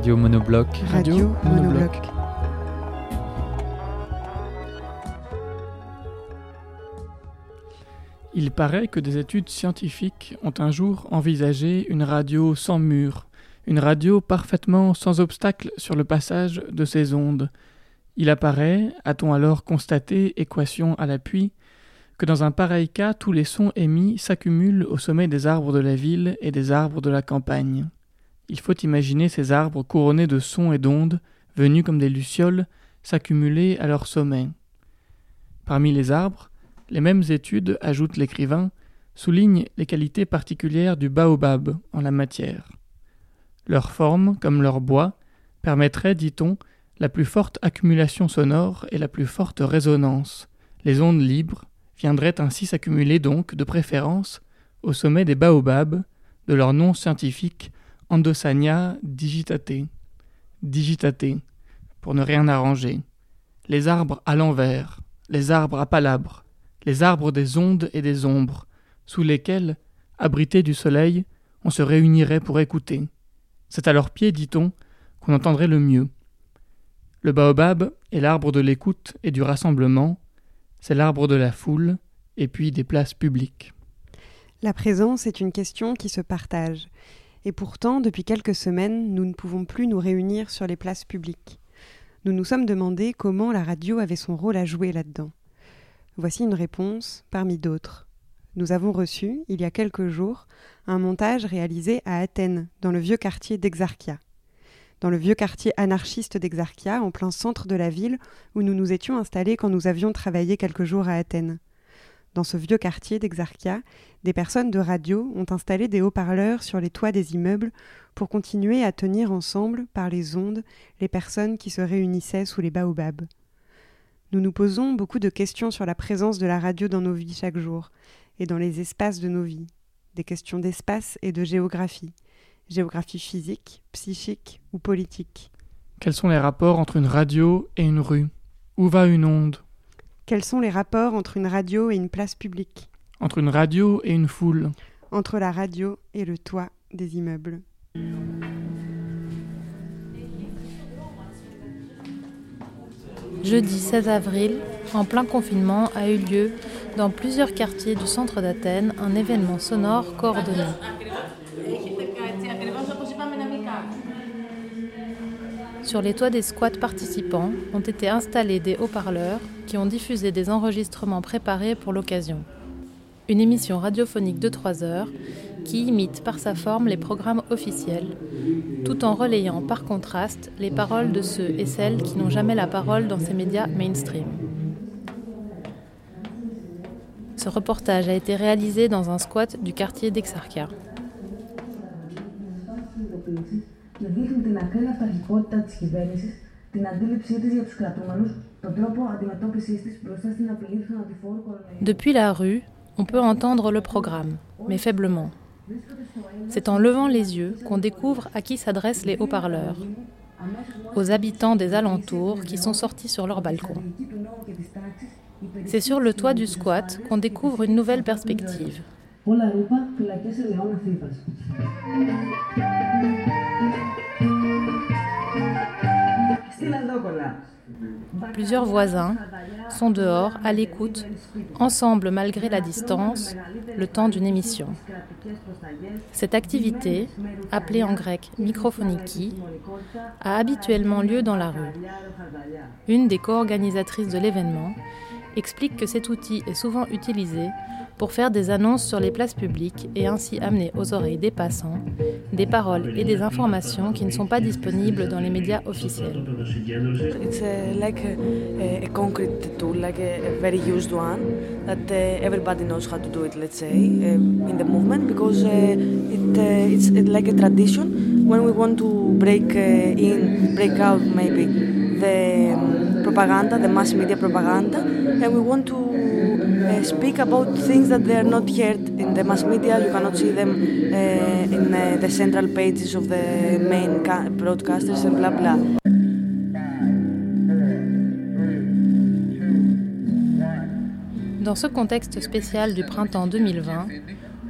Radio Monobloc. Radio Monobloc. Il paraît que des études scientifiques ont un jour envisagé une radio sans mur, une radio parfaitement sans obstacle sur le passage de ces ondes. Il apparaît, a-t-on alors constaté, équation à l'appui, que dans un pareil cas tous les sons émis s'accumulent au sommet des arbres de la ville et des arbres de la campagne. Il faut imaginer ces arbres couronnés de sons et d'ondes, venus comme des lucioles, s'accumuler à leur sommet. Parmi les arbres, les mêmes études, ajoute l'écrivain, soulignent les qualités particulières du baobab en la matière. Leur forme, comme leur bois, permettrait, dit-on, la plus forte accumulation sonore et la plus forte résonance. Les ondes libres viendraient ainsi s'accumuler donc, de préférence, au sommet des baobabs, de leur nom scientifique Endosania digitate. Digitate, pour ne rien arranger. Les arbres à l'envers, les arbres à palabres, les arbres des ondes et des ombres, sous lesquels, abrités du soleil, on se réunirait pour écouter. C'est à leurs pieds, dit-on, qu'on entendrait le mieux. Le baobab est l'arbre de l'écoute et du rassemblement, c'est l'arbre de la foule, et puis des places publiques. La présence est une question qui se partage. Et pourtant, depuis quelques semaines, nous ne pouvons plus nous réunir sur les places publiques. Nous nous sommes demandé comment la radio avait son rôle à jouer là-dedans. Voici une réponse parmi d'autres. Nous avons reçu, il y a quelques jours, un montage réalisé à Athènes, dans le vieux quartier d'Exarchia. Dans le vieux quartier anarchiste d'Exarchia, en plein centre de la ville, où nous nous étions installés quand nous avions travaillé quelques jours à Athènes. Dans ce vieux quartier d'Exarchia, des personnes de radio ont installé des haut-parleurs sur les toits des immeubles pour continuer à tenir ensemble, par les ondes, les personnes qui se réunissaient sous les baobabs. Nous nous posons beaucoup de questions sur la présence de la radio dans nos vies chaque jour et dans les espaces de nos vies. Des questions d'espace et de géographie. Géographie physique, psychique ou politique. Quels sont les rapports entre une radio et une rue? Où va une onde? Quels sont les rapports entre une radio et une place publique Entre une radio et une foule Entre la radio et le toit des immeubles Jeudi 16 avril, en plein confinement, a eu lieu dans plusieurs quartiers du centre d'Athènes un événement sonore coordonné. Sur les toits des squats participants ont été installés des haut-parleurs qui ont diffusé des enregistrements préparés pour l'occasion. Une émission radiophonique de 3 heures qui imite par sa forme les programmes officiels, tout en relayant par contraste les paroles de ceux et celles qui n'ont jamais la parole dans ces médias mainstream. Ce reportage a été réalisé dans un squat du quartier d'Exarchia. δείχνει την ακραία αυταρχικότητα της κυβέρνησης, την αντίληψή της για τους κρατούμενους, τον τρόπο αντιμετώπισης της μπροστά στην απειλή του θανατηφόρου κορονοϊού. Depuis la rue, on peut entendre le programme, mais faiblement. C'est en levant les yeux qu'on découvre à qui s'adressent les haut-parleurs, aux habitants des alentours qui sont sortis sur leur balcon. C'est sur le toit du squat qu'on découvre une nouvelle perspective. Όλα ρούπα, φυλακές ελαιών Αθήβας. Στην Αντόκολα. Plusieurs voisins sont dehors, à l'écoute, ensemble malgré la distance, le temps d'une émission. Cette activité, appelée en grec microphoniki, a habituellement lieu dans la rue. Une des co-organisatrices de l'événement explique que cet outil est souvent utilisé pour faire des annonces sur les places publiques et ainsi amener aux oreilles des passants des paroles et des informations qui ne sont pas disponibles dans les médias officiels. It's uh, like a, a concrete tool, like a, a very used one, that uh, everybody knows how to do it, let's say, um, in the movement, because uh, it, uh, it's like a tradition. When we want to break in, break out maybe the um, propaganda, the mass media propaganda, and we want to uh, speak about things that they are not heard in the mass media. You cannot see them uh, in uh, the central pages of the main broadcasters and blah blah. Dans ce contexte spécial du printemps 2020,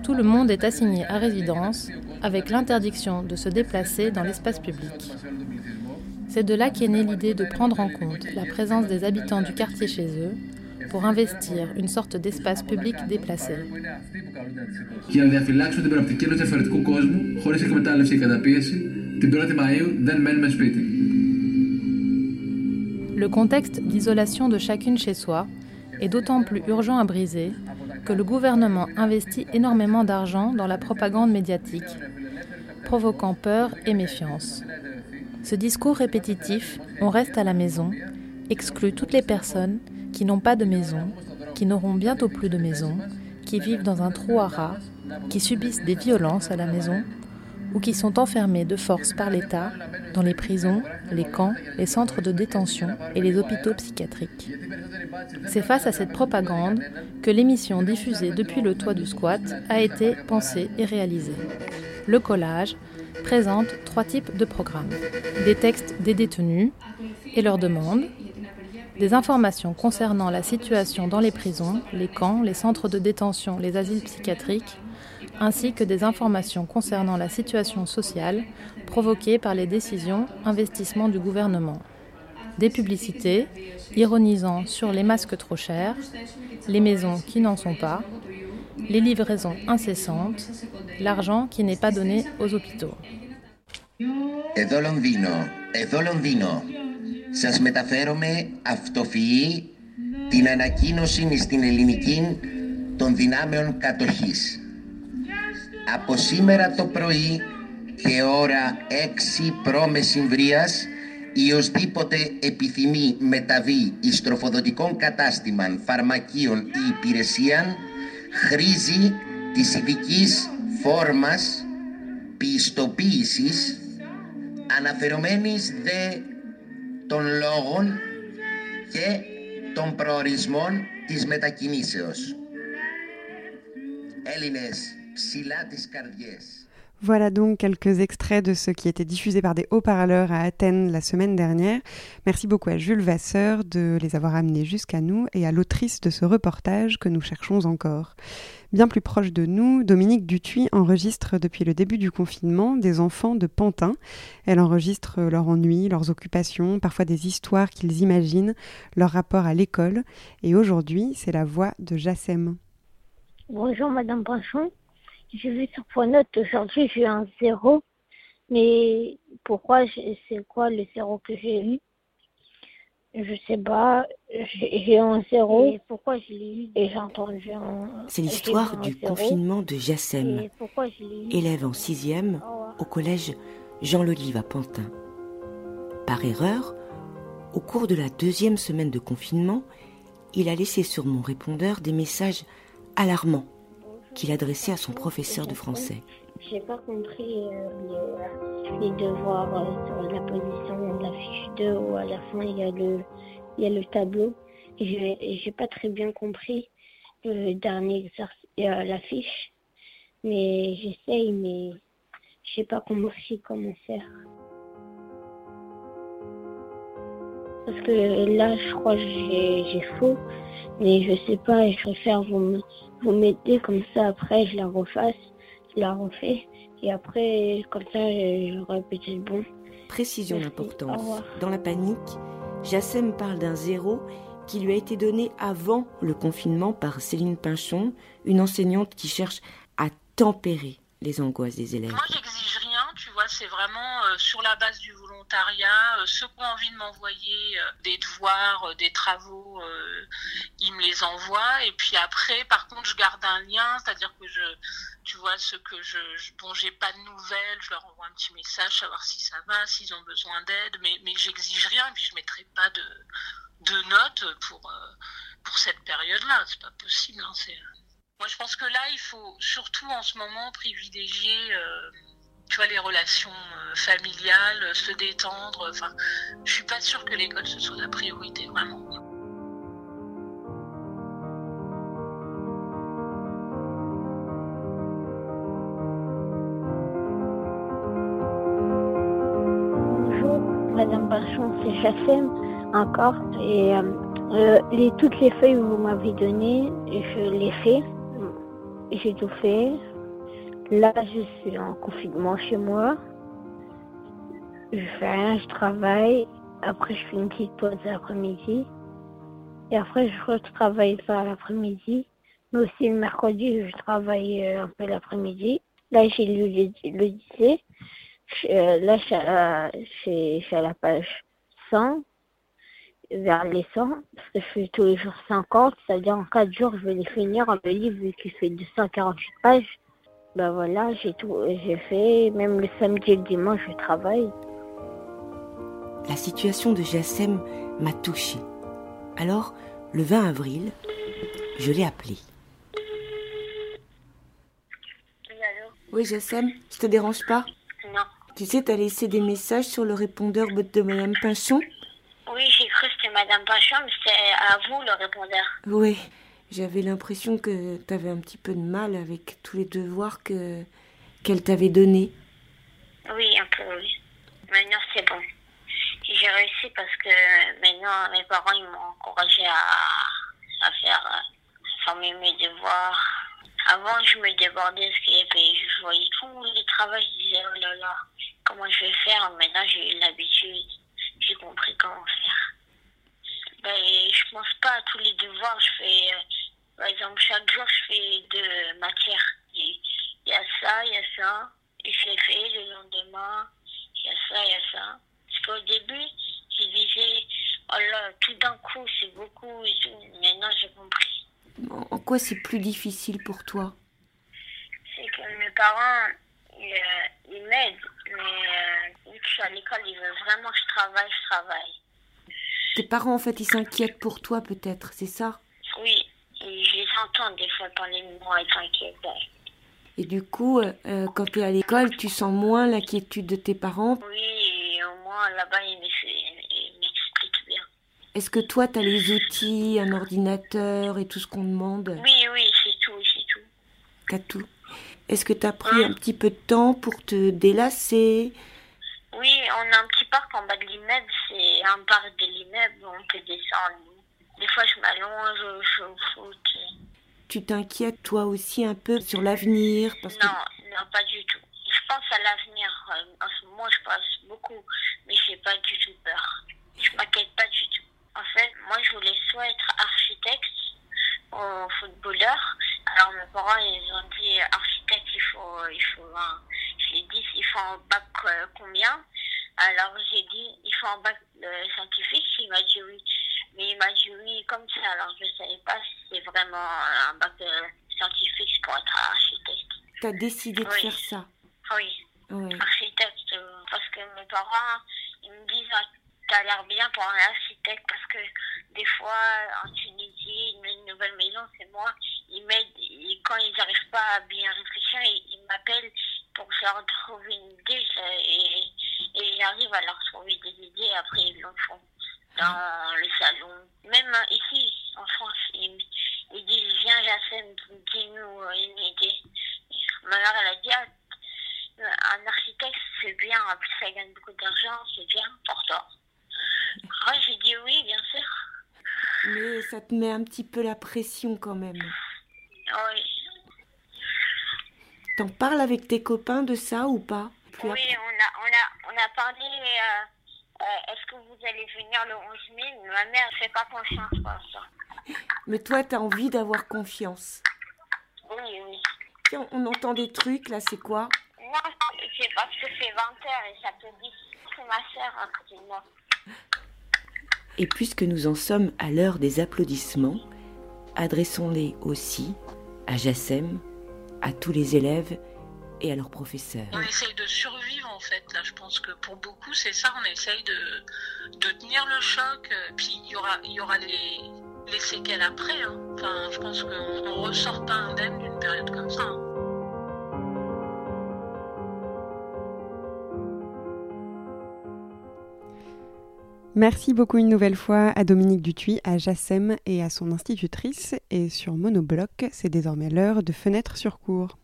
tout le monde est assigné à résidence avec l'interdiction de se déplacer dans l'espace public. C'est de là qu'est née l'idée de prendre en compte la présence des habitants du quartier chez eux pour investir une sorte d'espace public déplacé. Le contexte d'isolation de chacune chez soi est d'autant plus urgent à briser que le gouvernement investit énormément d'argent dans la propagande médiatique, provoquant peur et méfiance. Ce discours répétitif, on reste à la maison, exclut toutes les personnes qui n'ont pas de maison, qui n'auront bientôt plus de maison, qui vivent dans un trou à rats, qui subissent des violences à la maison ou qui sont enfermés de force par l'État dans les prisons, les camps, les centres de détention et les hôpitaux psychiatriques. C'est face à cette propagande que l'émission diffusée depuis le toit du squat a été pensée et réalisée. Le collage présente trois types de programmes. Des textes des détenus et leurs demandes, des informations concernant la situation dans les prisons, les camps, les centres de détention, les asiles psychiatriques, ainsi que des informations concernant la situation sociale provoquée par les décisions investissements du gouvernement. Des publicités ironisant sur les masques trop chers, les maisons qui n'en sont pas, les livraisons incessantes, l'argent qui n'est pas donné aux hôpitaux. Εδώ Λονδίνο, εδώ Λονδίνο. Σας μεταφέρομαι αυτοφυή την ανακοίνωση στην ελληνική των δυνάμεων κατοχής. Από σήμερα το πρωί και ώρα 6 προμεσημβρίας ή οσδήποτε επιθυμεί μεταβεί εις τροφοδοτικών κατάστημαν, φαρμακείων ή υπηρεσίαν χρήζει της ειδικής φόρμας πιστοποίησης αναφερομένης δε των λόγων και των προορισμών της μετακινήσεως. Έλληνες ψηλά τις καρδιές. Voilà donc quelques extraits de ce qui était diffusé par des haut-parleurs à Athènes la semaine dernière. Merci beaucoup à Jules Vasseur de les avoir amenés jusqu'à nous et à l'autrice de ce reportage que nous cherchons encore. Bien plus proche de nous, Dominique Dutuy enregistre depuis le début du confinement des enfants de Pantin. Elle enregistre leurs ennuis, leurs occupations, parfois des histoires qu'ils imaginent, leur rapport à l'école. Et aujourd'hui, c'est la voix de Jassem. Bonjour Madame Pinchon. J'ai vu sur point note aujourd'hui, j'ai eu un zéro. Mais pourquoi c'est quoi le zéro que j'ai eu? Je sais pas. J'ai eu un zéro. Et pourquoi je l'ai eu? Et j'ai entendu un. C'est l'histoire du confinement de Jassem, élève en sixième au collège Jean Lolive à Pantin. Par erreur, au cours de la deuxième semaine de confinement, il a laissé sur mon répondeur des messages alarmants qu'il adressait à son professeur de français. J'ai pas compris euh, les, devoirs euh, sur la position de la fiche 2 ou à la fin il y a le, il y a le tableau. Et j'ai pas très bien compris le dernier exercice, euh, la fiche. Mais j'essaye, mais je sais pas compris comment faire. Parce que là, je crois que j'ai faux, mais je sais pas, je préfère vous, vous mettez comme ça, après je la refasse, je la refais, et après, comme ça, j'aurai peut-être bon. Précision d'importance. Dans la panique, Jassem parle d'un zéro qui lui a été donné avant le confinement par Céline Pinchon, une enseignante qui cherche à tempérer les angoisses des élèves. Moi, j'exige rien, tu vois, c'est vraiment euh, sur la base du volontariat. Euh, ceux qui ont envie de m'envoyer euh, des devoirs, des travaux, ils me les envoient. Et puis après, par contre, je garde un lien, c'est-à-dire que je, tu vois, ceux que je, dont j'ai pas de nouvelles, je leur envoie un petit message, savoir si ça va, s'ils ont besoin d'aide, mais, mais j'exige rien, et puis je mettrai pas de de notes pour, pour cette période-là. C'est pas possible. Hein, moi, je pense que là, il faut surtout en ce moment privilégier tu vois, les relations familiales, se détendre. Enfin, je suis pas sûre que l'école ce soit la priorité, vraiment. Madame Bachon, c'est Chassem encore. Et euh, euh, les, toutes les feuilles que vous m'avez données, je les fais. J'ai tout fait. Là, je suis en confinement chez moi. Je fais rien, je travaille. Après, je fais une petite pause l'après-midi. Et après, je retravaille ça l'après-midi. Mais aussi le mercredi, je travaille euh, un peu l'après-midi. Là, j'ai lu le, le lycée. Euh, là, je suis à la page 100, vers les 100, parce que je fais tous les jours 50, c'est-à-dire en 4 jours, je vais les finir, le livre vu qu'il fait 248 pages. Ben voilà, j'ai tout, j'ai fait, même le samedi et le dimanche, je travaille. La situation de Jassem m'a touchée. Alors, le 20 avril, je l'ai appelé. Oui, allô? Oui, Jassem, je te dérange pas? Non. Tu sais, t'as laissé des messages sur le répondeur de Madame Pinchon? Oui, j'ai cru que c'était Madame Pinchon, mais c'était à vous le répondeur. Oui, j'avais l'impression que t'avais un petit peu de mal avec tous les devoirs que qu'elle t'avait donnés. Oui, un peu, oui. Maintenant, c'est bon. J'ai réussi parce que maintenant, mes parents ils m'ont encouragé à, à faire, à mes devoirs. Avant, je me débordais avait. Je voyais tous les travaux, je disais, oh là là, comment je vais faire? Maintenant, j'ai eu l'habitude. J'ai compris comment faire. Ben, je pense pas à tous les devoirs. Je fais, euh, par exemple, chaque jour, je fais deux matières. Il y a ça, il y a ça. Et je l'ai fait le lendemain. Il y a ça, il y a ça. Parce qu'au début, je disais, oh là, tout d'un coup, c'est beaucoup et tout. Maintenant, j'ai compris. En quoi c'est plus difficile pour toi? C'est que mes parents, ils, euh, ils m'aident, mais euh, vu que je suis à l'école, ils veulent vraiment que je travaille, je travaille. Tes parents, en fait, ils s'inquiètent pour toi, peut-être, c'est ça? Oui, et je les entends des fois parler de moi, ils s'inquiètent. Et du coup, euh, quand tu es à l'école, tu sens moins l'inquiétude de tes parents? Oui, et au moins là-bas, ils m'expliquent bien. Est-ce que toi, tu as les outils, un ordinateur et tout ce qu'on demande? Oui, oui, c'est tout, c'est tout. T'as tout. Est-ce que tu as pris un petit peu de temps pour te délasser? Oui, on a un petit parc en bas de l'immeuble, c'est un parc de l'immeuble on peut descendre. Des fois, je m'allonge, je joue au foot. Tu t'inquiètes toi aussi un peu sur l'avenir parce Non, non, pas du tout. Je pense à l'avenir. En ce moment, je pense beaucoup, mais j'ai pas du tout peur. Je m'inquiète pas du tout. En fait, moi, je voulais soit être architecte ou footballeur. Alors, mes parents, ils ont dit architecte, il faut, il faut un. J'ai dit, il faut un bac euh, combien? Alors, j'ai dit, il faut un bac euh, scientifique. Il m'a dit oui. Mais il m'a dit oui comme ça. Alors, je savais pas si c'est vraiment un bac euh, scientifique pour être architecte. Tu as décidé de Oui. faire ça Oui, architecte. euh, Parce que mes parents, ils me disent, ah, t'as l'air bien pour un architecte. Parce que des fois, en Tunisie, une, une nouvelle maison, c'est moi. Ils m'aident. Et quand ils n'arrivent pas à bien réfléchir, ils, ils m'appellent pour que je leur trouve une idée. et j'arrive à leur trouver des idées. Après, ils le font dans le salon. Même ici, en France, ils, ils disent, viens, Jacem, dis-nous euh, une idée. Ma mère, elle a dit, ah, un architecte, c'est bien, en plus ça gagne beaucoup d'argent, c'est bien pour toi. Ah, j'ai dit oui, bien sûr. Mais ça te met un petit peu la pression quand même. Oui, T'en parles avec tes copains de ça ou pas? Plus oui a, on, a, on a parlé, euh, euh, est-ce que vous allez venir le 11 mai Ma mère ne fait pas confiance pour ça. Mais toi, t'as envie d'avoir confiance. Oui, oui. Tiens, on entend des trucs là, c'est quoi? Non, c'est parce que c'est 20h et ça te dit, c'est ma soeur à côté de moi. Et puisque nous en sommes à l'heure des applaudissements, adressons-les aussi à Jassem, à tous les élèves et à leurs professeurs. On essaye de survivre en fait. Là, je pense que pour beaucoup, c'est ça. On essaye de, de tenir le choc. Puis il y aura, il y aura les, les séquelles après. Hein. Enfin, je pense qu'on ne ressort pas indemne d'une période comme ça. Hein. Merci beaucoup une nouvelle fois à Dominique Dutuy, à Jassem et à son institutrice. Et sur Monobloc, c'est désormais l'heure de Fenêtre sur cours.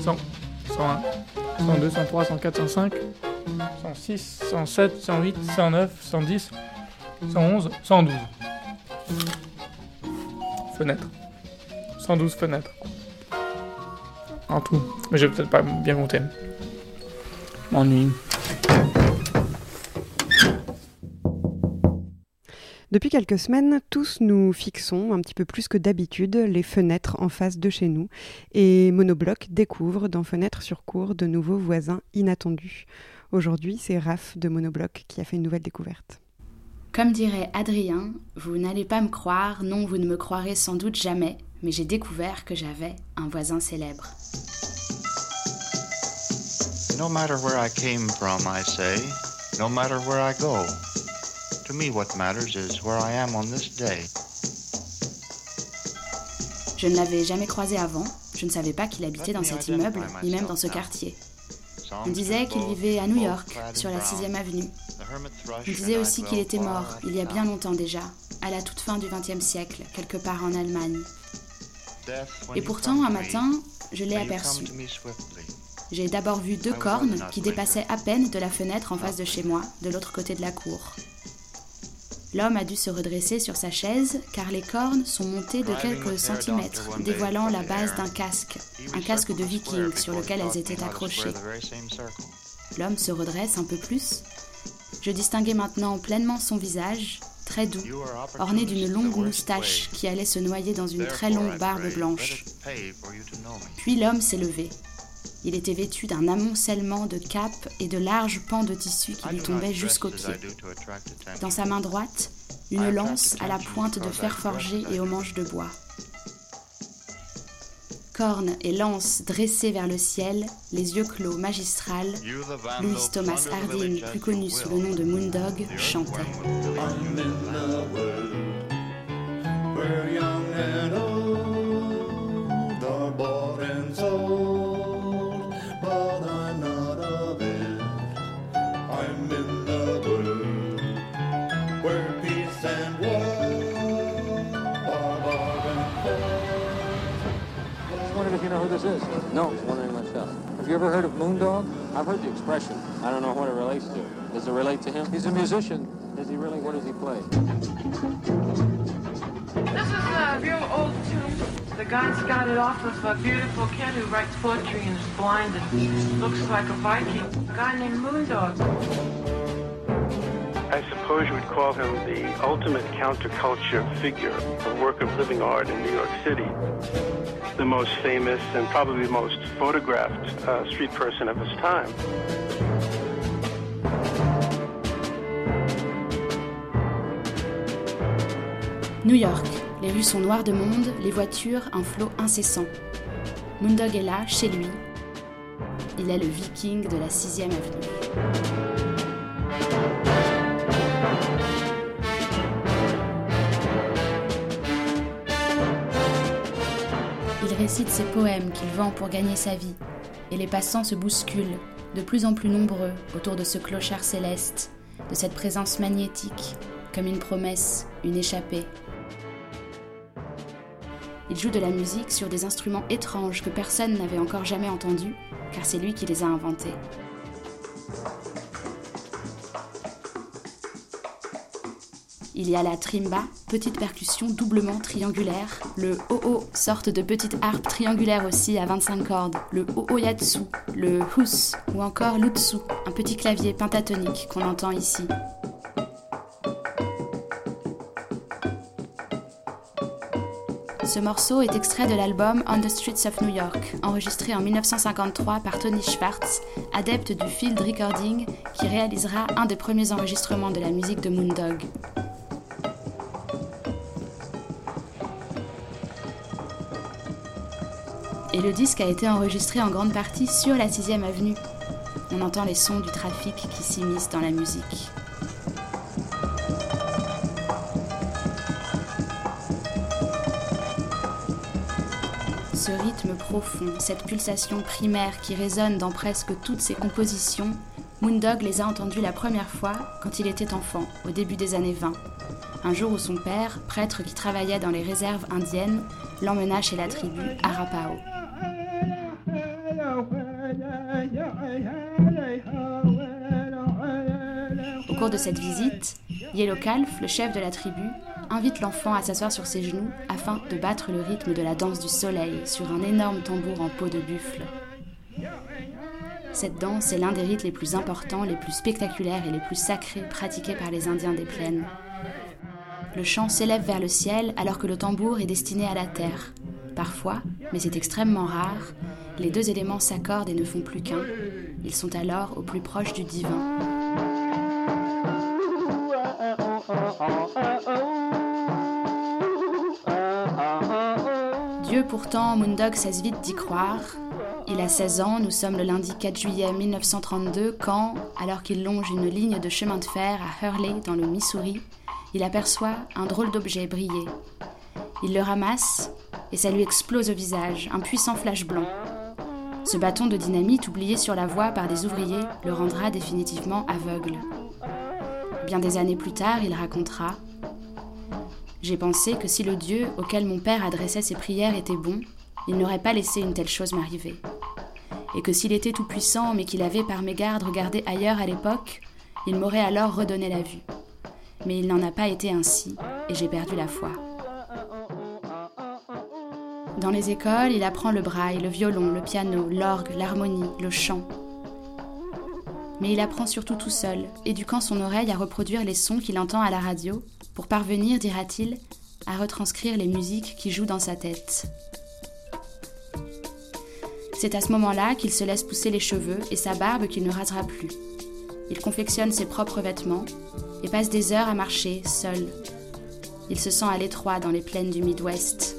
100, 101, 102, 103, 104, 105, 106, 107, 108, 109, 110, 111, 112. Fenêtre. 112 fenêtres. En tout. Mais je vais peut-être pas bien compter. M'ennuie. Depuis quelques semaines, tous nous fixons un petit peu plus que d'habitude les fenêtres en face de chez nous et Monobloc découvre dans Fenêtres sur cours de nouveaux voisins inattendus. Aujourd'hui, c'est Raph de Monobloc qui a fait une nouvelle découverte. Comme dirait Adrien, vous n'allez pas me croire, non, vous ne me croirez sans doute jamais, mais j'ai découvert que j'avais un voisin célèbre. No matter where I came from, I say, no matter where I go. To me, what matters is where I am on this day. Je ne l'avais jamais croisé avant, je ne savais pas qu'il habitait dans cet immeuble, ni même dans ce quartier. On disait qu'il vivait à New York, sur la 6e avenue. On disait aussi qu'il était mort, il y a bien longtemps déjà, à la toute fin du XXe siècle, quelque part en Allemagne. Et pourtant, un matin, je l'ai aperçu. J'ai d'abord vu deux cornes qui dépassaient à peine de la fenêtre en face de chez moi, de l'autre côté de la cour. L'homme a dû se redresser sur sa chaise car les cornes sont montées de quelques centimètres, dévoilant la base d'un casque, un casque de viking sur lequel elles étaient accrochées. L'homme se redresse un peu plus. Je distinguais maintenant pleinement son visage, très doux, orné d'une longue moustache qui allait se noyer dans une très longue barbe blanche. Puis l'homme s'est levé. Il était vêtu d'un amoncellement de capes et de larges pans de tissu qui lui tombaient jusqu'aux pieds. Dans sa main droite, une lance à la pointe de fer forgé et aux manches de bois. Cornes et lance dressées vers le ciel, les yeux clos magistral, Louis Thomas Harding, plus connu sous le nom de Moondog, chantait. This is? No, wondering myself. Have you ever heard of Moondog? I've heard the expression. I don't know what it relates to. Does it relate to him? He's a musician. Is he really? What does he play? This is a real old tune. The guy's got it off of a beautiful kid who writes poetry and is blind and looks like a Viking. A guy named Moondog. I suppose you would call him the ultimate counterculture figure, a work of living art in New York City. The most famous and probably most photographed uh, street person of his time. New York. Les rues sont noires de monde, les voitures un flot incessant. Moondog est là, chez lui. Il est le viking de la 6ème avenue. Récite ses poèmes qu'il vend pour gagner sa vie, et les passants se bousculent, de plus en plus nombreux, autour de ce clochard céleste, de cette présence magnétique, comme une promesse, une échappée. Il joue de la musique sur des instruments étranges que personne n'avait encore jamais entendus, car c'est lui qui les a inventés. Il y a la trimba, petite percussion doublement triangulaire, le ho-ho, sorte de petite harpe triangulaire aussi à 25 cordes, le ho-ho-yatsu, le hus ou encore l'utsu, un petit clavier pentatonique qu'on entend ici. Ce morceau est extrait de l'album On the Streets of New York, enregistré en 1953 par Tony Schwartz, adepte du field recording qui réalisera un des premiers enregistrements de la musique de Moondog. Et le disque a été enregistré en grande partie sur la 6ème avenue. On entend les sons du trafic qui s'immiscent dans la musique. Ce rythme profond, cette pulsation primaire qui résonne dans presque toutes ses compositions, Moondog les a entendus la première fois quand il était enfant, au début des années 20. Un jour où son père, prêtre qui travaillait dans les réserves indiennes, l'emmena chez la tribu Arapao. Cours de cette visite, Yellow Calf, le chef de la tribu, invite l'enfant à s'asseoir sur ses genoux afin de battre le rythme de la danse du soleil sur un énorme tambour en peau de buffle. Cette danse est l'un des rites les plus importants, les plus spectaculaires et les plus sacrés pratiqués par les Indiens des plaines. Le chant s'élève vers le ciel alors que le tambour est destiné à la terre. Parfois, mais c'est extrêmement rare, les deux éléments s'accordent et ne font plus qu'un. Ils sont alors au plus proche du divin. Dieu pourtant, Moondog cesse vite d'y croire. Il a 16 ans, nous sommes le lundi 4 juillet 1932 quand, alors qu'il longe une ligne de chemin de fer à Hurley dans le Missouri, il aperçoit un drôle d'objet briller. Il le ramasse et ça lui explose au visage, un puissant flash blanc. Ce bâton de dynamite oublié sur la voie par des ouvriers le rendra définitivement aveugle. Bien des années plus tard, il racontera J'ai pensé que si le Dieu auquel mon père adressait ses prières était bon, il n'aurait pas laissé une telle chose m'arriver. Et que s'il était tout-puissant, mais qu'il avait par mégarde regardé ailleurs à l'époque, il m'aurait alors redonné la vue. Mais il n'en a pas été ainsi, et j'ai perdu la foi. Dans les écoles, il apprend le braille, le violon, le piano, l'orgue, l'harmonie, le chant. Mais il apprend surtout tout seul, éduquant son oreille à reproduire les sons qu'il entend à la radio, pour parvenir, dira-t-il, à retranscrire les musiques qui jouent dans sa tête. C'est à ce moment-là qu'il se laisse pousser les cheveux et sa barbe qu'il ne rasera plus. Il confectionne ses propres vêtements et passe des heures à marcher seul. Il se sent à l'étroit dans les plaines du Midwest.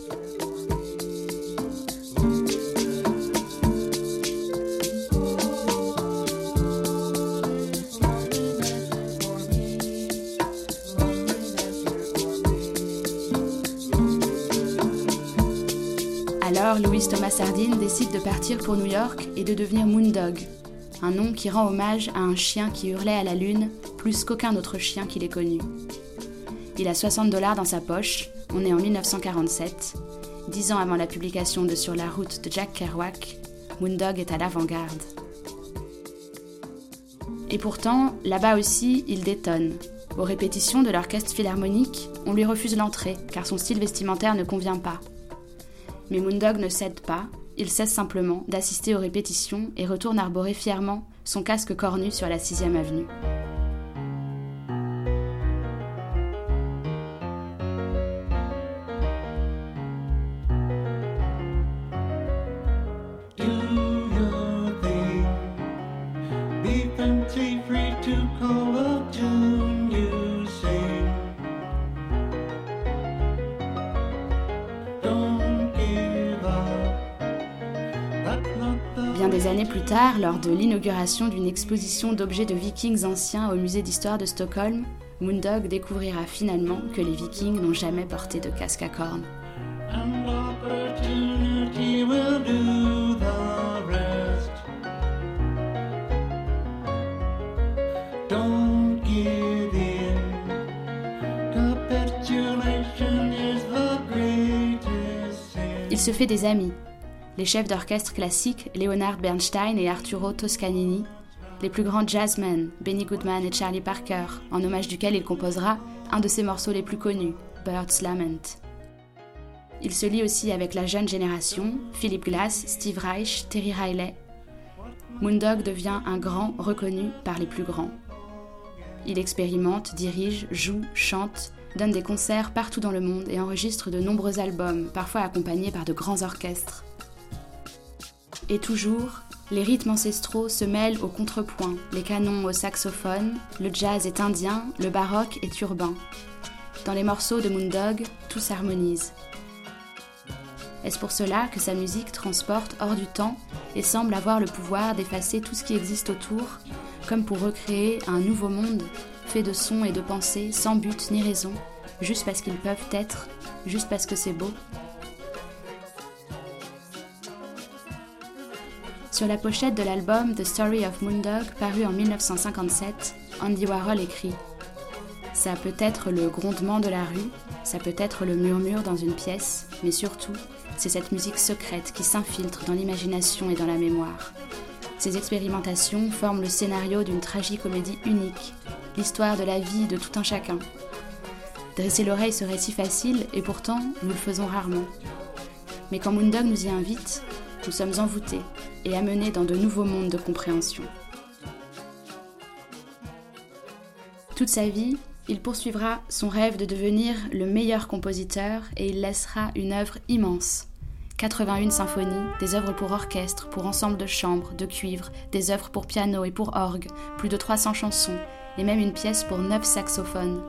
Louis Thomas Sardine décide de partir pour New York et de devenir Moondog, un nom qui rend hommage à un chien qui hurlait à la lune plus qu'aucun autre chien qu'il ait connu. Il a 60 dollars dans sa poche, on est en 1947, dix ans avant la publication de Sur la route de Jack Kerouac, Moondog est à l'avant-garde. Et pourtant, là-bas aussi, il détonne. Aux répétitions de l'orchestre philharmonique, on lui refuse l'entrée, car son style vestimentaire ne convient pas. Mais Moondog ne cède pas, il cesse simplement d'assister aux répétitions et retourne arborer fièrement son casque cornu sur la 6ème avenue. Lors de l'inauguration d'une exposition d'objets de vikings anciens au musée d'histoire de Stockholm, Moondog découvrira finalement que les vikings n'ont jamais porté de casque à cornes. Il se fait des amis, les chefs d'orchestre classiques Leonard Bernstein et Arturo Toscanini, les plus grands jazzmen Benny Goodman et Charlie Parker, en hommage duquel il composera un de ses morceaux les plus connus, Bird's Lament. Il se lie aussi avec la jeune génération, Philip Glass, Steve Reich, Terry Riley. Moondog devient un grand reconnu par les plus grands. Il expérimente, dirige, joue, chante, donne des concerts partout dans le monde et enregistre de nombreux albums, parfois accompagnés par de grands orchestres. Et toujours, les rythmes ancestraux se mêlent au contrepoint, les canons au saxophone, le jazz est indien, le baroque est urbain. Dans les morceaux de Moondog, tout s'harmonise. Est-ce pour cela que sa musique transporte hors du temps et semble avoir le pouvoir d'effacer tout ce qui existe autour, comme pour recréer un nouveau monde fait de sons et de pensées sans but ni raison, juste parce qu'ils peuvent être, juste parce que c'est beau? Sur la pochette de l'album The Story of Moondog, paru en 1957, Andy Warhol écrit Ça peut être le grondement de la rue, ça peut être le murmure dans une pièce, mais surtout, c'est cette musique secrète qui s'infiltre dans l'imagination et dans la mémoire. Ces expérimentations forment le scénario d'une tragicomédie unique, l'histoire de la vie de tout un chacun. Dresser l'oreille serait si facile et pourtant nous le faisons rarement. Mais quand Moondog nous y invite, nous sommes envoûtés et amenés dans de nouveaux mondes de compréhension. Toute sa vie, il poursuivra son rêve de devenir le meilleur compositeur et il laissera une œuvre immense. 81 symphonies, des œuvres pour orchestre, pour ensemble de chambre, de cuivre, des œuvres pour piano et pour orgue, plus de 300 chansons, et même une pièce pour 9 saxophones.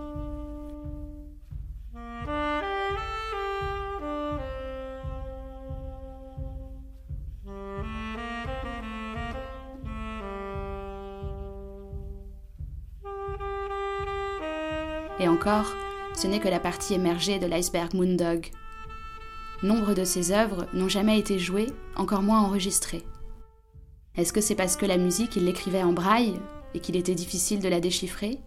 Et encore, ce n'est que la partie émergée de l'iceberg Moondog. Nombre de ses œuvres n'ont jamais été jouées, encore moins enregistrées. Est-ce que c'est parce que la musique, il l'écrivait en braille et qu'il était difficile de la déchiffrer?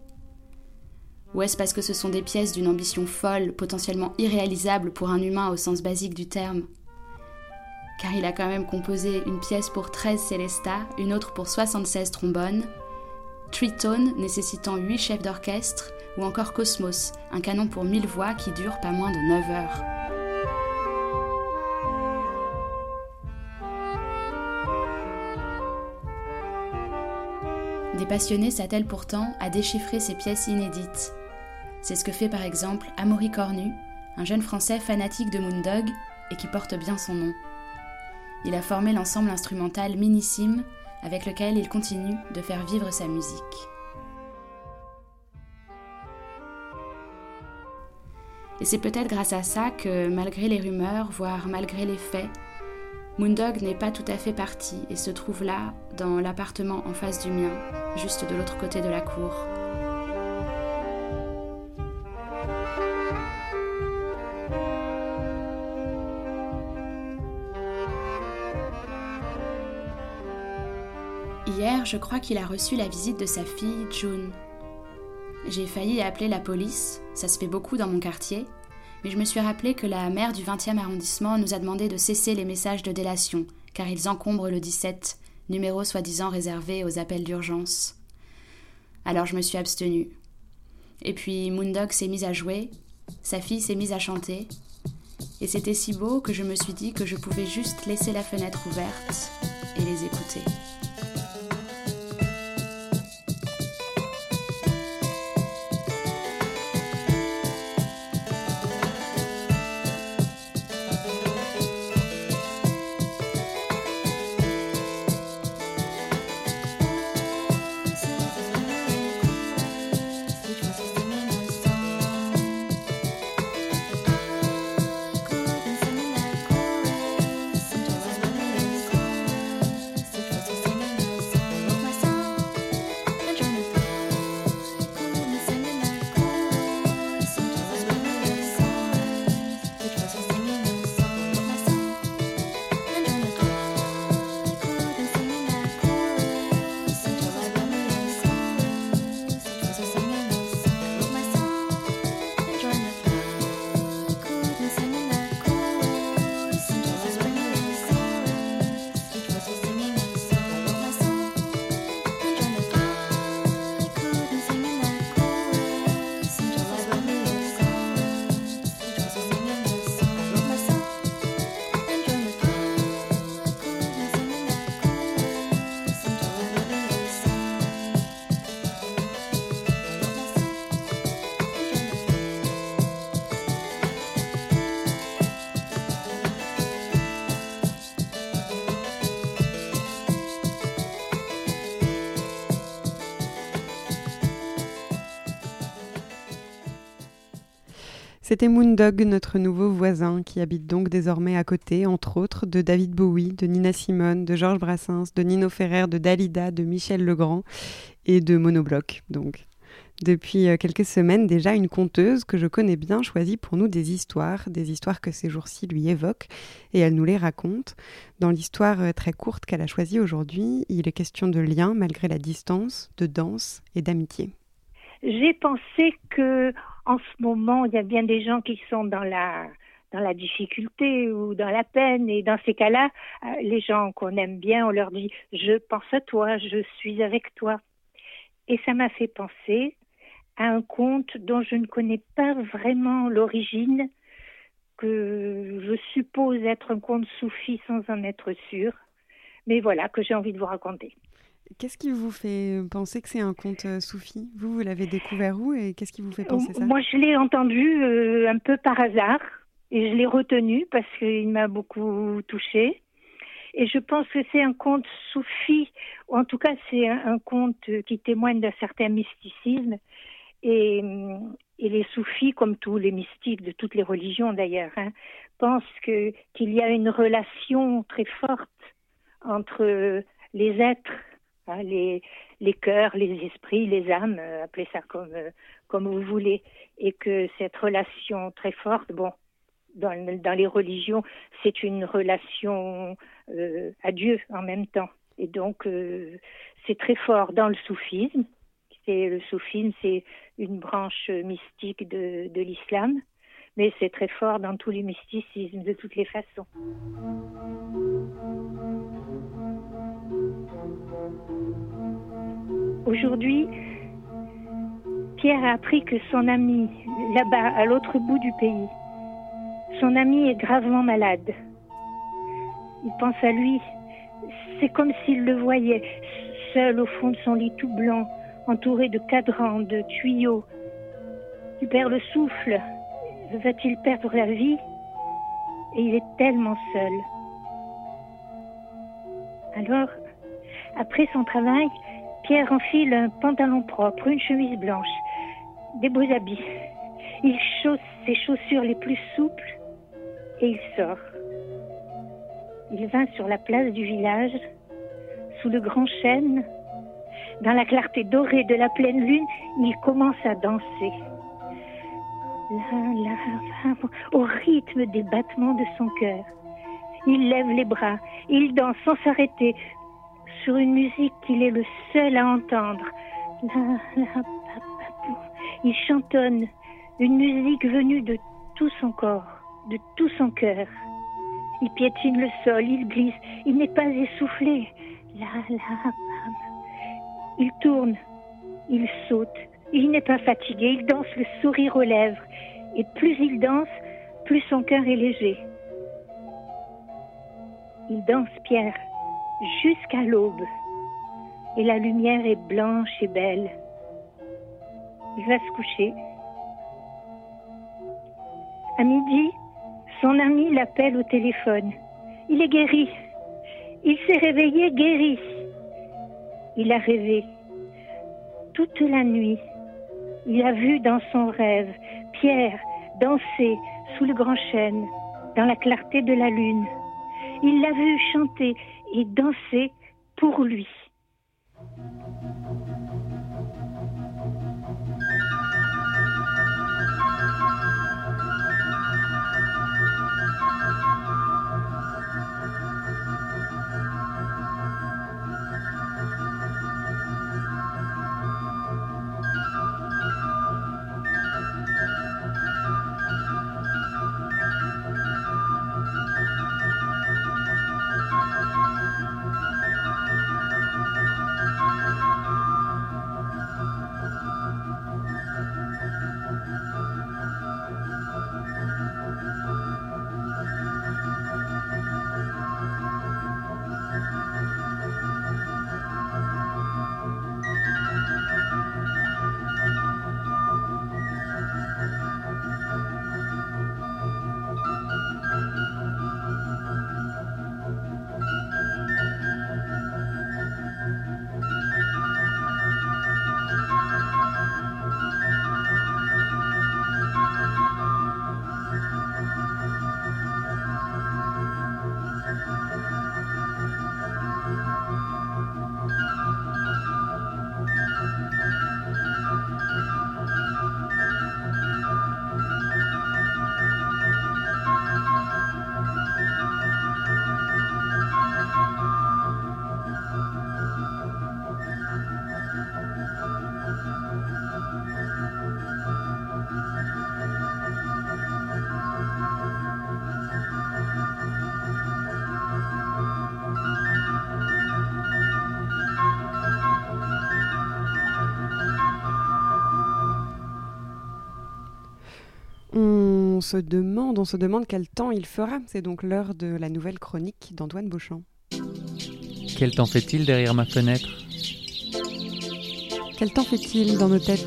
Ou est-ce parce que ce sont des pièces d'une ambition folle, potentiellement irréalisable pour un humain au sens basique du terme? Car il a quand même composé une pièce pour 13 célestas, une autre pour 76 trombones, Tritone nécessitant 8 chefs d'orchestre, ou encore Cosmos, un canon pour 1000 voix qui dure pas moins de 9 heures. Des passionnés s'attellent pourtant à déchiffrer ces pièces inédites. C'est ce que fait par exemple Amaury Cornu, un jeune Français fanatique de Moondog et qui porte bien son nom. Il a formé l'ensemble instrumental Minissime avec lequel il continue de faire vivre sa musique. Et c'est peut-être grâce à ça que, malgré les rumeurs, voire malgré les faits, Moondog n'est pas tout à fait parti et se trouve là, dans l'appartement en face du mien, juste de l'autre côté de la cour. Hier, je crois qu'il a reçu la visite de sa fille, June. J'ai failli appeler la police, ça se fait beaucoup dans mon quartier, mais je me suis rappelé que la maire du 20e arrondissement nous a demandé de cesser les messages de délation, car ils encombrent le 17, numéro soi-disant réservé aux appels d'urgence. Alors je me suis abstenue. Et puis Moondog s'est mise à jouer, sa fille s'est mise à chanter, et c'était si beau que je me suis dit que je pouvais juste laisser la fenêtre ouverte et les écouter. C'était Moondog, notre nouveau voisin, qui habite donc désormais à côté, entre autres, de David Bowie, de Nina Simone, de Georges Brassens, de Nino Ferrer, de Dalida, de Michel Legrand et de Monobloc, donc. Depuis euh, quelques semaines déjà, une conteuse que je connais bien choisit pour nous des histoires, des histoires que ces jours-ci lui évoquent, et elle nous les raconte. Dans l'histoire euh, très courte qu'elle a choisie aujourd'hui, il est question de lien malgré la distance, de danse et d'amitié. J'ai pensé que en ce moment, il y a bien des gens qui sont dans la difficulté ou dans la peine. Et dans ces cas-là, euh, les gens qu'on aime bien, on leur dit je pense à toi, je suis avec toi. Et ça m'a fait penser à un conte dont je ne connais pas vraiment l'origine, que je suppose être un conte soufi sans en être sûr, mais voilà, que j'ai envie de vous raconter. Qu'est-ce qui vous fait penser que c'est un conte euh, soufi Vous, vous l'avez découvert où et qu'est-ce qui vous fait penser ça? Moi, je l'ai entendu euh, un peu par hasard et je l'ai retenu parce qu'il m'a beaucoup touchée. Et je pense que c'est un conte soufi, ou en tout cas c'est un conte qui témoigne d'un certain mysticisme et, et, les soufis, comme tous les mystiques de toutes les religions d'ailleurs, hein, pensent que qu'il y a une relation très forte entre les êtres, hein, les, cœurs, les esprits, les âmes, euh, appelez ça comme euh, comme vous voulez, et que cette relation très forte, bon, dans, les religions, c'est une relation euh, à Dieu en même temps. Et donc, c'est très fort dans le soufisme. le soufisme, c'est une branche mystique de, de l'islam, mais c'est très fort dans tous les mysticismes de toutes les façons. Aujourd'hui, Pierre a appris que son ami, là-bas, à l'autre bout du pays, son ami est gravement malade. Il pense à lui. C'est comme s'il le voyait, seul au fond de son lit tout blanc, entouré de cadrans, de tuyaux. Il perd le souffle. Va-t-il perdre la vie? Et il est tellement seul. Alors, après son travail, Pierre enfile un pantalon propre, une chemise blanche, des beaux habits. Il chausse ses chaussures les plus souples et il sort. Il vint sur la place du village, sous le grand chêne. Dans la clarté dorée de la pleine lune, il commence à danser. Là, là, au rythme des battements de son cœur. Il lève les bras, il danse sans s'arrêter sur une musique qu'il est le seul à entendre. Il chantonne une musique venue de tout son corps, de tout son cœur. Il piétine le sol, il glisse, il n'est pas essoufflé. Il tourne, il saute, il n'est pas fatigué, il danse le sourire aux lèvres. Et plus il danse, plus son cœur est léger. Il danse, Pierre, jusqu'à l'aube. Et la lumière est blanche et belle. Il va se coucher. À midi, son ami l'appelle au téléphone. Il est guéri. Il s'est réveillé guéri. Il a rêvé. Toute la nuit, il a vu dans son rêve Pierre danser sous le grand chêne, dans la clarté de la lune. Il l'a vu chanter et danser pour lui. Se demande, on se demande quel temps il fera. C'est donc l'heure de la nouvelle chronique d'Antoine Beauchamp. Quel temps fait-il derrière ma fenêtre? Quel temps fait-il dans nos têtes?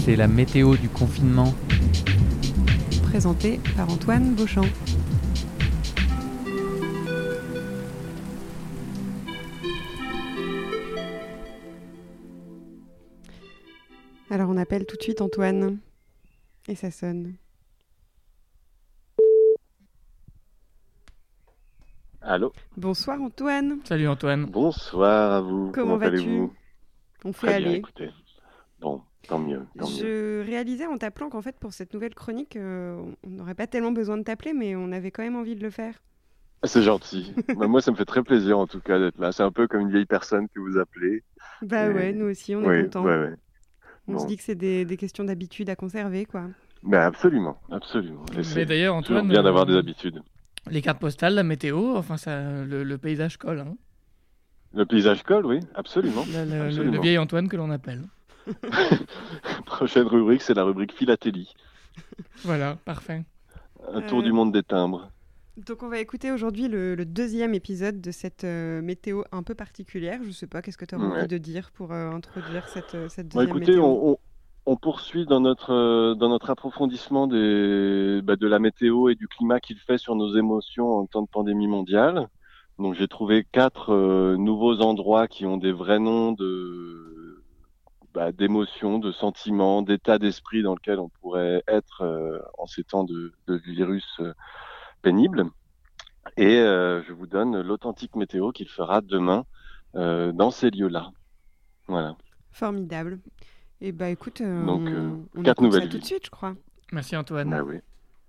C'est la météo du confinement. Présenté par Antoine Beauchamp. Alors on appelle tout de suite Antoine. Et ça sonne. Allô? Bonsoir Antoine. Salut Antoine. Bonsoir à vous. Comment, vas-tu? On fait Très aller. bien, écoutez. Bon, tant mieux. Tant mieux. Je réalisais en t'appelant qu'en fait pour cette nouvelle chronique, euh, on n'aurait pas tellement besoin de t'appeler, mais on avait quand même envie de le faire. C'est gentil. Bah, moi, ça me fait très plaisir en tout cas d'être là. C'est un peu comme une vieille personne que vous appelez. Bah Et- ouais, nous aussi, on est Oui, contents. ouais, ouais. On Bon. se dit que c'est des, des questions d'habitude à conserver, quoi. Ben absolument, absolument. Et c'est d'ailleurs, Antoine, bien d'avoir euh, des habitudes. Les cartes postales, la météo, enfin ça, le, le paysage colle. Hein. Le paysage colle, oui, absolument. Le, le- le- absolument. le vieil Antoine que l'on appelle. Prochaine rubrique, c'est la rubrique philatélie. Voilà, parfait. Un tour Euh, du monde des timbres. Donc on va écouter aujourd'hui le, le deuxième épisode de cette euh, météo un peu particulière. Je sais pas, qu'est-ce que tu as Ouais. envie de dire pour euh, introduire cette, euh, cette deuxième écoutez, météo on, on- on poursuit dans notre, dans notre approfondissement des, bah, de la météo et du climat qu'il fait sur nos émotions en temps de pandémie mondiale. Donc j'ai trouvé quatre euh, nouveaux endroits qui ont des vrais noms de bah, d'émotions, de sentiments, d'état d'esprit dans lequel on pourrait être en ces temps de, de virus pénible. Et euh, je vous donne l'authentique météo qu'il fera demain euh, dans ces lieux-là. Voilà. Formidable. Et bah écoute, euh, Donc, on, euh, on quatre nouvelles ça tout de suite, je crois. Merci Antoine. Ah oui.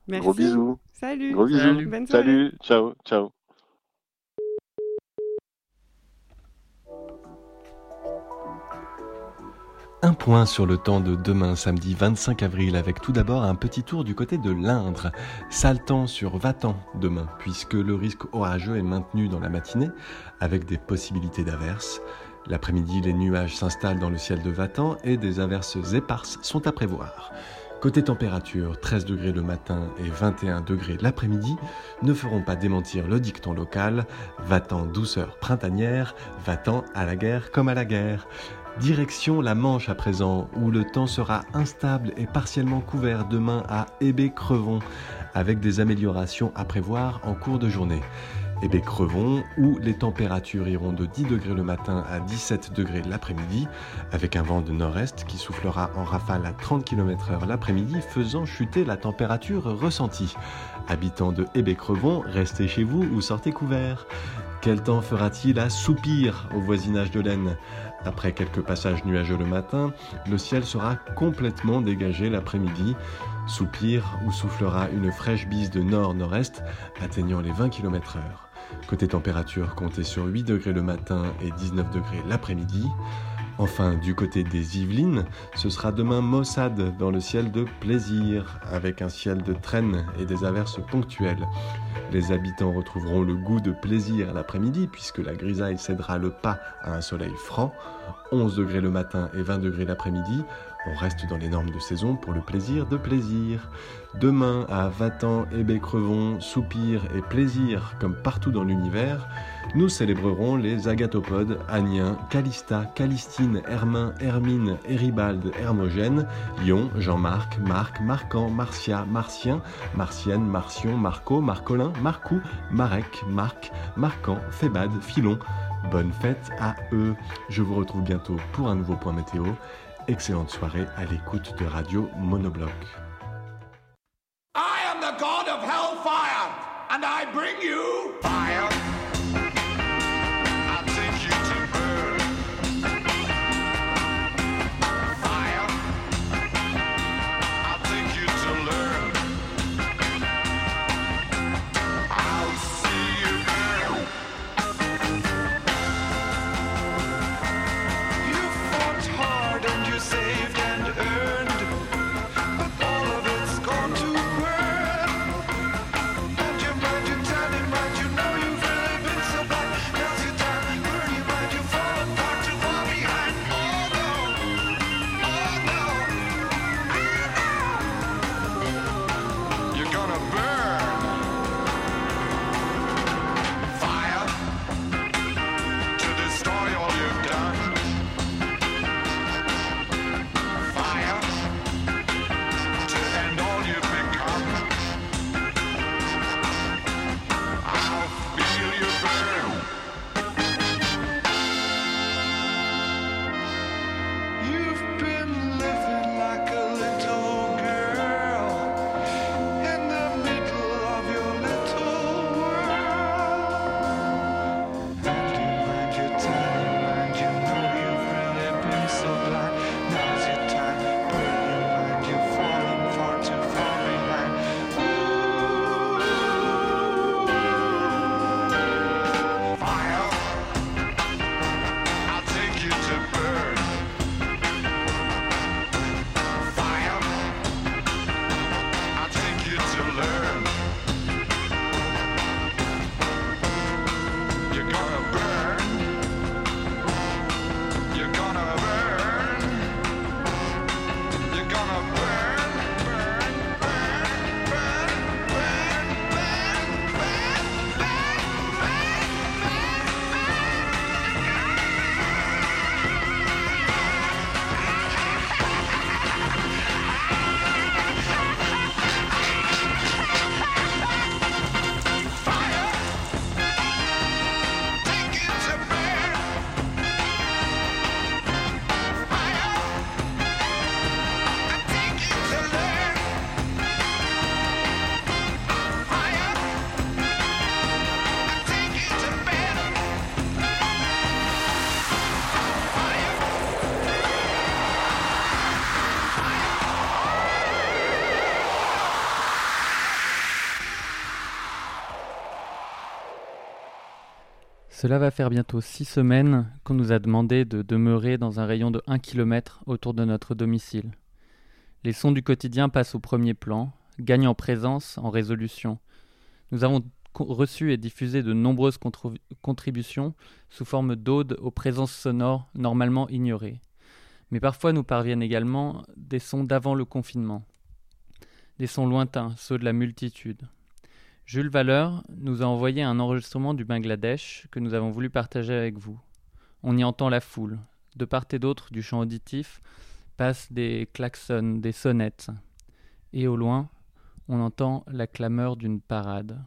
Merci. Gros bisous. Salut. Gros bisous. Salut. Bonne soirée. Salut. Ciao. Ciao. Un point sur le temps de demain, samedi 25 avril, avec tout d'abord un petit tour du côté de l'Indre. Sale temps sur Vatan demain, puisque le risque orageux est maintenu dans la matinée, avec des possibilités d'averses. L'après-midi, les nuages s'installent dans le ciel de Vatan et des averses éparses sont à prévoir. Côté température, 13 degrés le matin et 21 degrés l'après-midi ne feront pas démentir le dicton local Va-t'en douceur printanière, va-t'en à la guerre comme à la guerre. Direction la Manche à présent, où le temps sera instable et partiellement couvert demain à Hébé-Crevon, avec des améliorations à prévoir en cours de journée. Hébé-Crevon, où les températures iront de 10 degrés le matin à 17 degrés l'après-midi, avec un vent de nord-est qui soufflera en rafale à 30 km/h l'après-midi, faisant chuter la température ressentie. Habitants de Hébé-Crevon, restez chez vous ou sortez couvert. Quel temps fera-t-il à Soupir au voisinage de l'Aisne? Après quelques passages nuageux le matin, le ciel sera complètement dégagé l'après-midi. Soupir où soufflera une fraîche bise de nord-nord-est atteignant les 20 km/h. Côté température, comptez sur 8 degrés le matin et 19 degrés l'après-midi. Enfin, du côté des Yvelines, ce sera demain maussade dans le ciel de plaisir, avec un ciel de traîne et des averses ponctuelles. Les habitants retrouveront le goût de plaisir l'après-midi, puisque la grisaille cédera le pas à un soleil franc. 11 degrés le matin et 20 degrés l'après-midi. On reste dans les normes de saison pour le plaisir de plaisir. Demain, à Vatan, Hébé-Crevon, Soupir et Plaisir, comme partout dans l'univers, nous célébrerons les agathopodes, Agnien, Calista, Calistine, Hermin, Hermine, Héribald, Hermogène, Lion, Jean-Marc, Marc, Marquant, Marcia, Martien, Martienne, Marcion, Marco, Marcolin, Marcou, Marek, Marc, Marquant, Phébade, Filon. Bonne fête à eux. Je vous retrouve bientôt pour un nouveau point météo. Excellente soirée à l'écoute de Radio Monobloc. I am the god of hellfire, and I bring you fire. Cela va faire bientôt six semaines qu'on nous a demandé de demeurer dans un rayon de 1 km autour de notre domicile. Les sons du quotidien passent au premier plan, gagnent en présence, en résolution. Nous avons reçu et diffusé de nombreuses contributions sous forme d'odes aux présences sonores normalement ignorées. Mais parfois nous parviennent également des sons d'avant le confinement, des sons lointains, ceux de la multitude. Jules Valeur nous a envoyé un enregistrement du Bangladesh que nous avons voulu partager avec vous. On y entend la foule. De part et d'autre du champ auditif passent des klaxons, des sonnettes. Et au loin, on entend la clameur d'une parade.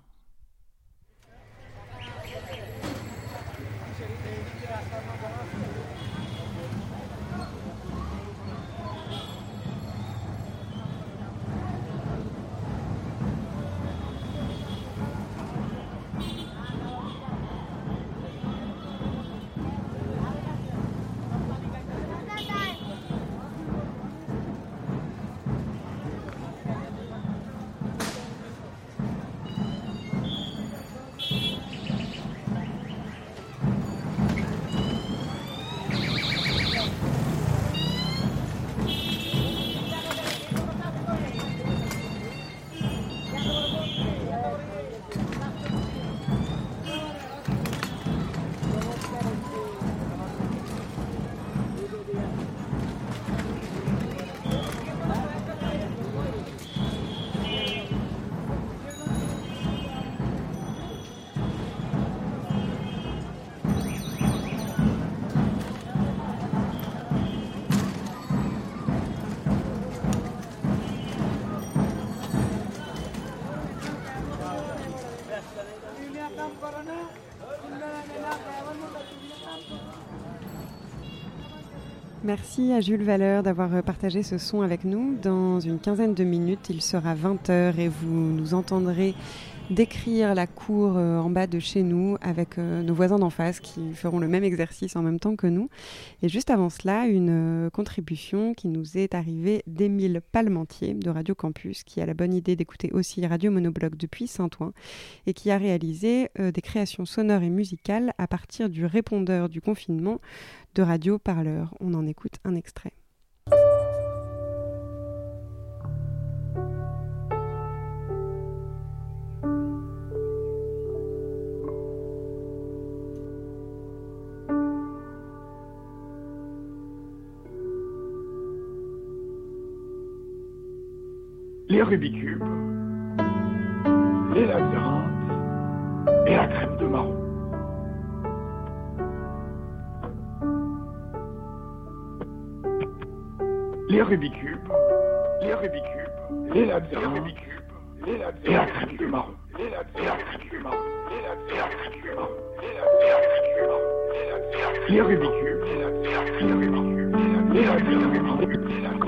Merci à Jules Valeur d'avoir euh, partagé ce son avec nous. Dans une quinzaine de minutes, il sera 20h et vous nous entendrez décrire la cour euh, en bas de chez nous avec euh, nos voisins d'en face qui feront le même exercice en même temps que nous. Et juste avant cela, une contribution qui nous est arrivée d'Émile Palmentier de Radio Campus qui a la bonne idée d'écouter aussi Radio Monobloc depuis Saint-Ouen et qui a réalisé des créations sonores et musicales à partir du répondeur du confinement de Radio Parleur. On en écoute un extrait. Les Rubikubes, les labyrinthes et la crème de marron. les Rubikubes, les Rubikubes, les labyrinthes, les labyrinthes, et la crème de marron, les labyrinthes, de marron, les labyrinthes, de marron, les Rubikubes, les Rubikubes, les Rubikubes, les labyrinthes, Bonjour,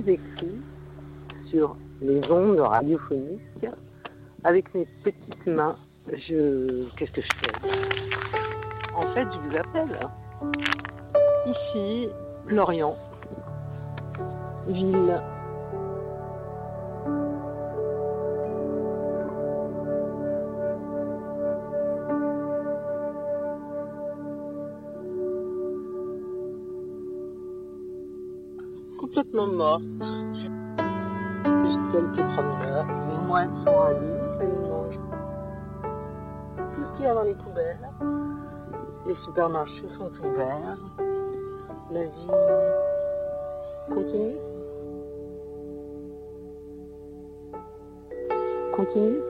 vous écris sur les ondes radiophoniques avec mes petites mains. Je, qu'est-ce que je fais? En fait, je vous appelle. Ici, Lorient, ville morte. Quelques promeneurs, les moines sont nous mange. Tout ce qu'il y a dans les poubelles. Les supermarchés sont ouverts. La vie. Continue. Continue.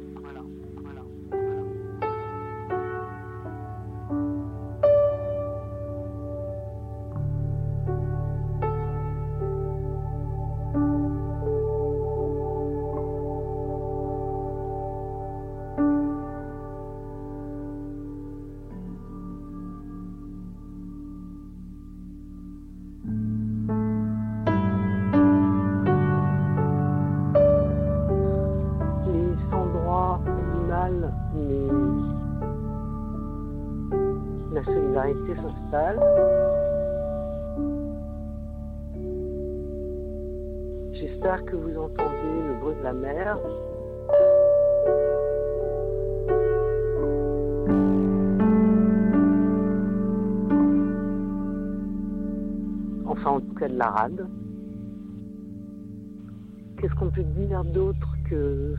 Qu'est-ce qu'on peut dire d'autre que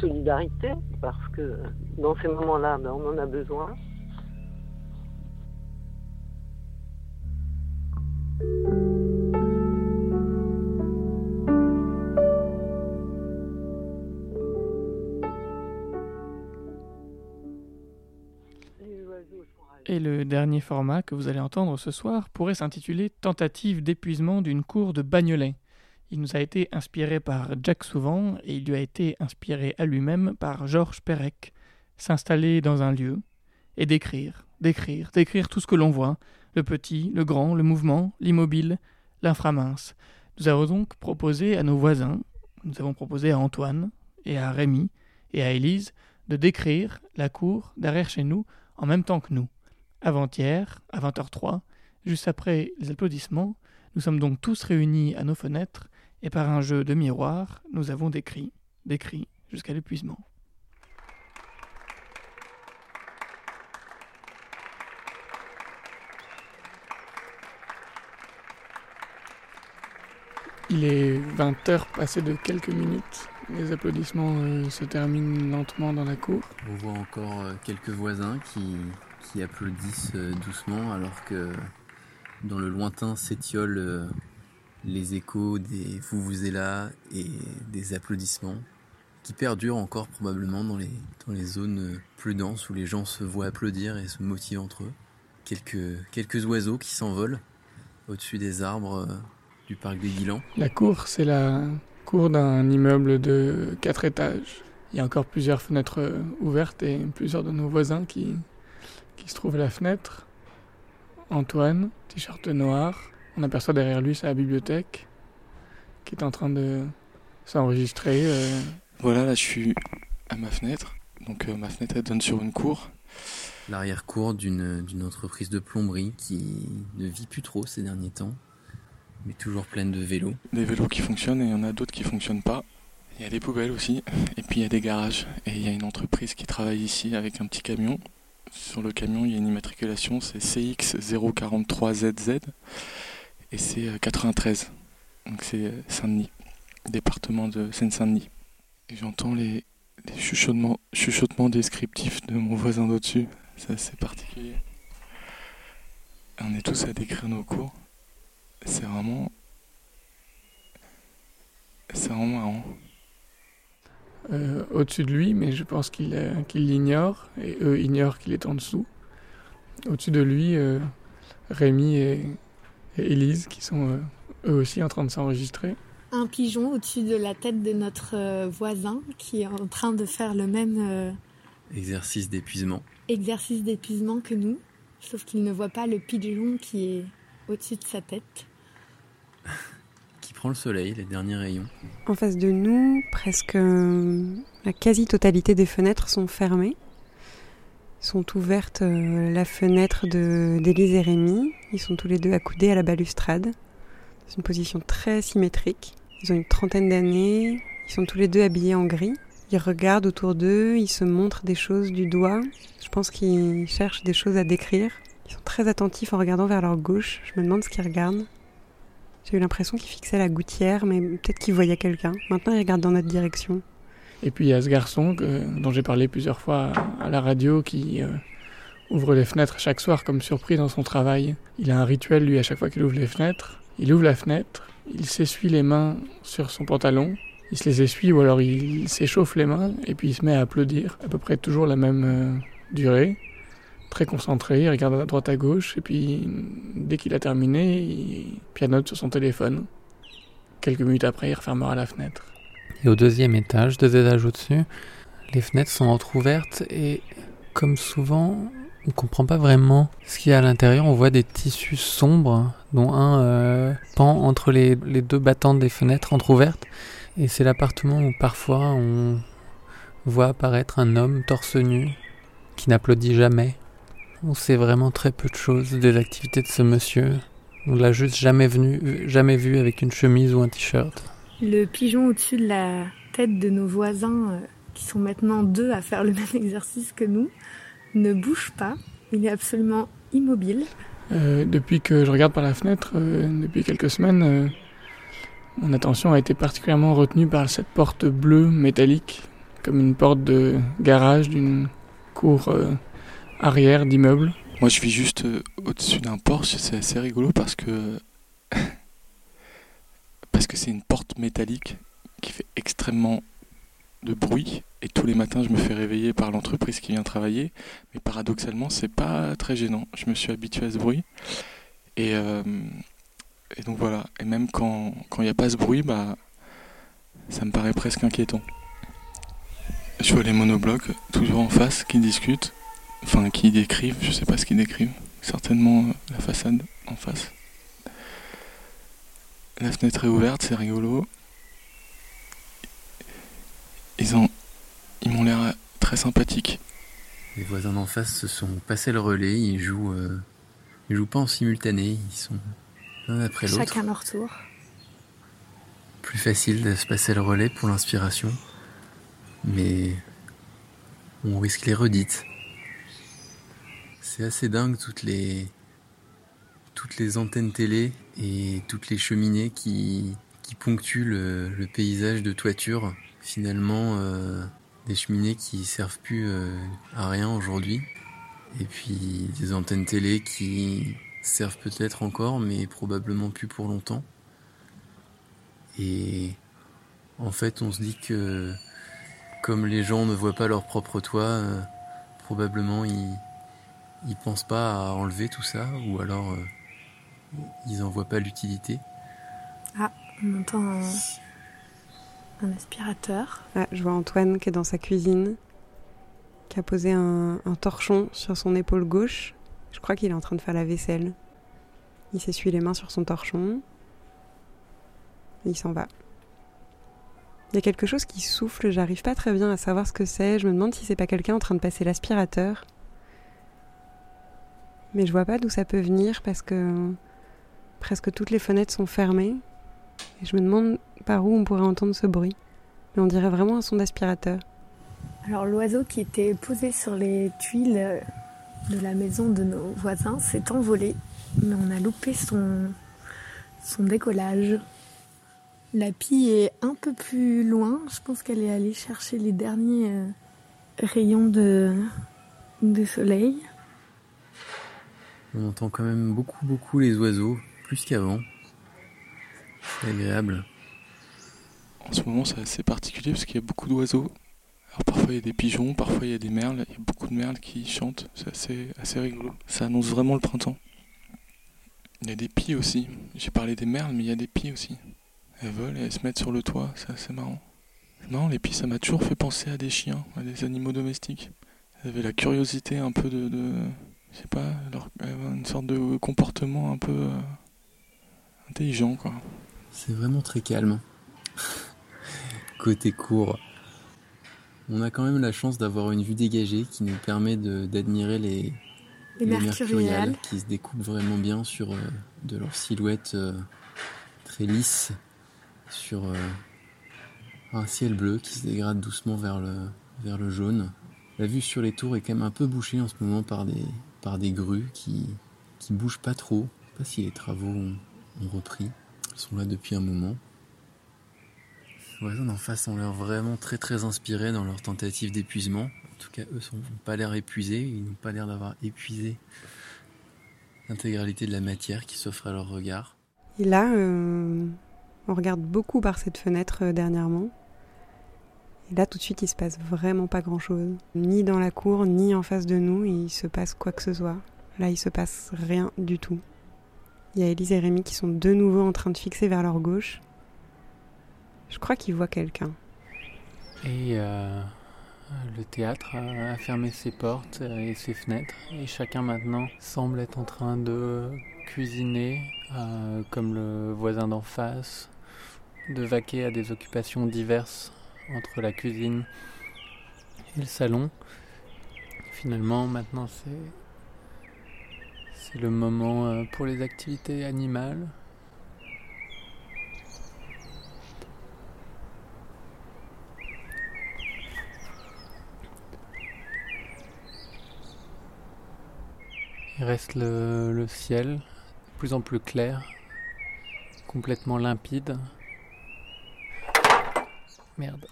solidarité? Parce que dans ces moments-là, ben, on en a besoin. Dernier format que vous allez entendre ce soir pourrait s'intituler Tentative d'épuisement d'une cour de Bagnolet. Il nous a été inspiré par Jack Souvent et il lui a été inspiré à lui-même par Georges Perec. S'installer dans un lieu et d'écrire, d'écrire, d'écrire tout ce que l'on voit, le petit, le grand, le mouvement, l'immobile, l'inframince. Nous avons donc proposé à nos voisins, nous avons proposé à Antoine et à Rémi et à Élise de décrire la cour derrière chez nous en même temps que nous. Avant-hier, à 20h03, juste après les applaudissements, nous sommes donc tous réunis à nos fenêtres et par un jeu de miroir, nous avons décrit, décrit jusqu'à l'épuisement. Il est 20h passé de quelques minutes. Les applaudissements euh, se terminent lentement dans la cour. On voit encore euh, quelques voisins qui, qui applaudissent euh, doucement alors que dans le lointain s'étiolent euh, les échos des Vuvuzela et des applaudissements qui perdurent encore probablement dans les, dans les zones plus denses où les gens se voient applaudir et se motivent entre eux. Quelques, quelques oiseaux qui s'envolent au-dessus des arbres euh, du parc des Guilans. La cour, c'est la cour d'un immeuble de 4 étages. Il y a encore plusieurs fenêtres ouvertes et plusieurs de nos voisins qui, qui se trouvent à la fenêtre. Antoine, t-shirt noir. On aperçoit derrière lui sa bibliothèque qui est en train de s'enregistrer. euh. Voilà, là je suis à ma fenêtre. Donc euh, ma fenêtre elle donne sur une cour. L'arrière-cour d'une d'une entreprise de plomberie qui ne vit plus trop ces derniers temps, mais toujours pleine de vélos. Des vélos qui fonctionnent et il y en a d'autres qui fonctionnent pas. Il y a des poubelles aussi. Et puis il y a des garages. Et il y a une entreprise qui travaille ici avec un petit camion. Sur le camion, il y a une immatriculation, c'est CX043ZZ. Et c'est euh, 93. Donc c'est euh, Saint-Denis, département de Seine-Saint-Denis. J'entends les, les chuchotements, chuchotements descriptifs de mon voisin d'au-dessus. C'est assez particulier. On est tous à décrire nos cours. C'est vraiment. C'est vraiment marrant. Euh, au-dessus de lui, mais je pense qu'il euh, qu'il l'ignore, et eux ignorent qu'il est en dessous. Au-dessus de lui, euh, Rémi et, et Élise, qui sont euh, eux aussi en train de s'enregistrer. Un pigeon au-dessus de la tête de notre voisin qui est en train de faire le même euh, Exercice d'épuisement. exercice d'épuisement que nous, sauf qu'il ne voit pas le pigeon qui est au-dessus de sa tête. Le soleil, les derniers rayons. En face de nous, presque euh, la quasi-totalité des fenêtres sont fermées. Sont ouvertes euh, la fenêtre d'Élise et Rémi. Ils sont tous les deux accoudés à la balustrade. C'est une position très symétrique. Ils ont une trentaine d'années, Ils sont tous les deux habillés en gris. Ils regardent autour d'eux, ils se montrent des choses du doigt. Je pense qu'ils cherchent des choses à décrire. Ils sont très attentifs en regardant vers leur gauche. Je me demande ce qu'ils regardent. J'ai eu l'impression qu'ils fixaient la gouttière, mais peut-être qu'ils voyaient quelqu'un. Maintenant, ils regardent dans notre direction. Et puis il y a ce garçon dont j'ai parlé plusieurs fois à la radio qui euh, ouvre les fenêtres chaque soir comme surpris dans son travail. Il a un rituel, lui, à chaque fois qu'il ouvre les fenêtres. Il ouvre la fenêtre, il s'essuie les mains sur son pantalon, il se les essuie ou alors il s'échauffe les mains et puis il se met à applaudir à peu près toujours la même euh, durée. Très concentré, il regarde à droite à gauche et puis dès qu'il a terminé, il pianote sur son téléphone. Quelques minutes après, il refermera la fenêtre. Et au deuxième étage, deux étages au-dessus, les fenêtres sont entrouvertes et comme souvent, on comprend pas vraiment ce qu'il y a à l'intérieur. On voit des tissus sombres, dont un euh, pend entre les, les, deux battantes des fenêtres entrouvertes. Et c'est l'appartement où parfois on voit apparaître un homme torse nu qui n'applaudit jamais. On sait vraiment très peu de choses des activités de ce monsieur. On l'a juste jamais, venu, jamais vu avec une chemise ou un t-shirt. Le pigeon au-dessus de la tête de nos voisins, euh, qui sont maintenant deux à faire le même exercice que nous, ne bouge pas. Il est absolument immobile. Euh, depuis que je regarde par la fenêtre, euh, depuis quelques semaines, euh, mon attention a été particulièrement retenue par cette porte bleue métallique, comme une porte de garage d'une cour euh, arrière d'immeuble. Moi, je vis juste euh, au-dessus d'un Porsche. C'est assez rigolo parce que c'est une porte métallique qui fait extrêmement de bruit et tous les matins je me fais réveiller par l'entreprise qui vient travailler. Mais paradoxalement c'est pas très gênant. Je me suis habitué à ce bruit. Et, euh, donc voilà. Et même quand il n'y a pas ce bruit bah ça me paraît presque inquiétant. Je vois les monoblocs toujours en face qui discutent enfin qui décrivent je sais pas ce qu'ils décrivent certainement euh, la façade en face la fenêtre est ouverte c'est rigolo ils ont, ils m'ont l'air très sympathiques. Les voisins d'en face se sont passés le relais. Ils jouent, euh, ils jouent pas en simultané. Ils sont l'un après l'autre. Chacun leur tour. Plus facile de se passer le relais pour l'inspiration, mais on risque les redites. C'est assez dingue toutes les toutes les antennes télé et toutes les cheminées qui, qui ponctuent le, paysage de toiture finalement euh, des cheminées qui servent plus euh, à rien aujourd'hui. Et puis des antennes télé qui servent peut-être encore, mais probablement plus pour longtemps. Et en fait, on se dit que comme les gens ne voient pas leur propre toit, euh, probablement ils, ils pensent pas à enlever tout ça, ou alors euh, ils en voient pas l'utilité. Ah, on entend un, un aspirateur. Ah, je vois Antoine qui est dans sa cuisine, qui a posé un, un torchon sur son épaule gauche. Je crois qu'il est en train de faire la vaisselle. Il s'essuie les mains sur son torchon. Et il s'en va. Il y a quelque chose qui souffle, j'arrive pas très bien à savoir ce que c'est. Je me demande si c'est pas quelqu'un en train de passer l'aspirateur. Mais je vois pas d'où ça peut venir parce que presque toutes les fenêtres sont fermées. Et je me demande par où on pourrait entendre ce bruit. Mais on dirait vraiment un son d'aspirateur. Alors l'oiseau qui était posé sur les tuiles de la maison de nos voisins s'est envolé, mais on a loupé son, son décollage. La pie est un peu plus loin, je pense qu'elle est allée chercher les derniers euh, rayons de, de soleil. On entend quand même beaucoup beaucoup les oiseaux, plus qu'avant. C'est agréable. En ce moment, c'est assez particulier parce qu'il y a beaucoup d'oiseaux. Alors parfois il y a des pigeons, parfois il y a des merles. Il y a beaucoup de merles qui chantent. C'est assez, assez rigolo. Ça annonce vraiment le printemps. Il y a des pies aussi. J'ai parlé des merles, mais il y a des pies aussi. Elles volent et elles se mettent sur le toit. C'est assez marrant. Non, les pies, ça m'a toujours fait penser à des chiens, à des animaux domestiques. Elles avaient la curiosité un peu de je sais pas, leur, une sorte de comportement un peu euh, intelligent, quoi. C'est vraiment très calme. Côté court. On a quand même la chance d'avoir une vue dégagée qui nous permet d'admirer les, les, les mercuriales qui se découpent vraiment bien sur euh, de leur silhouette euh, très lisse sur, euh, un ciel bleu qui se dégrade doucement vers le, vers le jaune. La vue sur les tours est quand même un peu bouchée en ce moment par des, par des grues qui, qui bougent pas trop. Je sais pas si les travaux ont, repris. Ils sont là depuis un moment. Les voisins d'en face ont l'air vraiment très très inspirés dans leur tentative d'épuisement. En tout cas, eux n'ont pas l'air épuisés. Ils n'ont pas l'air d'avoir épuisé l'intégralité de la matière qui s'offre à leur regard. Et là, euh, on regarde beaucoup par cette fenêtre euh, dernièrement. Et là, tout de suite, il se passe vraiment pas grand-chose. Ni dans la cour, ni en face de nous, il se passe quoi que ce soit. Là, il se passe rien du tout. Il y a Elise et Rémi qui sont de nouveau en train de fixer vers leur gauche. Je crois qu'ils voient quelqu'un. Et euh, le théâtre a fermé ses portes et ses fenêtres. Et chacun maintenant semble être en train de cuisiner, euh, comme le voisin d'en face, de vaquer à des occupations diverses entre la cuisine et le salon. Finalement, maintenant, c'est le moment euh, pour les activités animales. Il reste le, le ciel, de plus en plus clair, complètement limpide. Merde.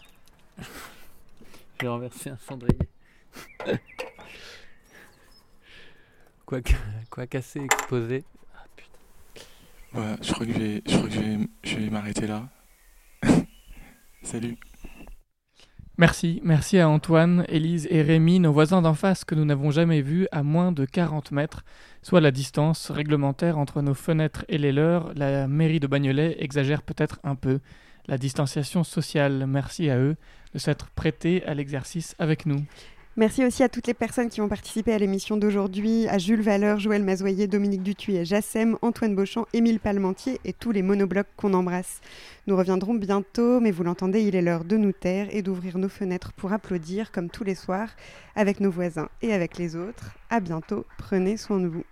J'ai renversé un cendrier. quoi, quoi casser, exposer. Ah, putain. Ouais, je crois que je vais, je crois que je vais, je vais m'arrêter là. Salut. Merci, merci à Antoine, Élise et Rémi, nos voisins d'en face que nous n'avons jamais vus à moins de 40 mètres, soit la distance réglementaire entre nos fenêtres et les leurs. La mairie de Bagnolet exagère peut-être un peu la distanciation sociale. Merci à eux de s'être prêtés à l'exercice avec nous. Merci aussi à toutes les personnes qui ont participé à l'émission d'aujourd'hui, à Jules Valeur, Joël Mazoyer, Dominique Dutuy, Jassem, Antoine Beauchamp, Émile Palmentier et tous les monoblocs qu'on embrasse. Nous reviendrons bientôt, mais vous l'entendez, il est l'heure de nous taire et d'ouvrir nos fenêtres pour applaudir, comme tous les soirs, avec nos voisins et avec les autres. À bientôt, prenez soin de vous.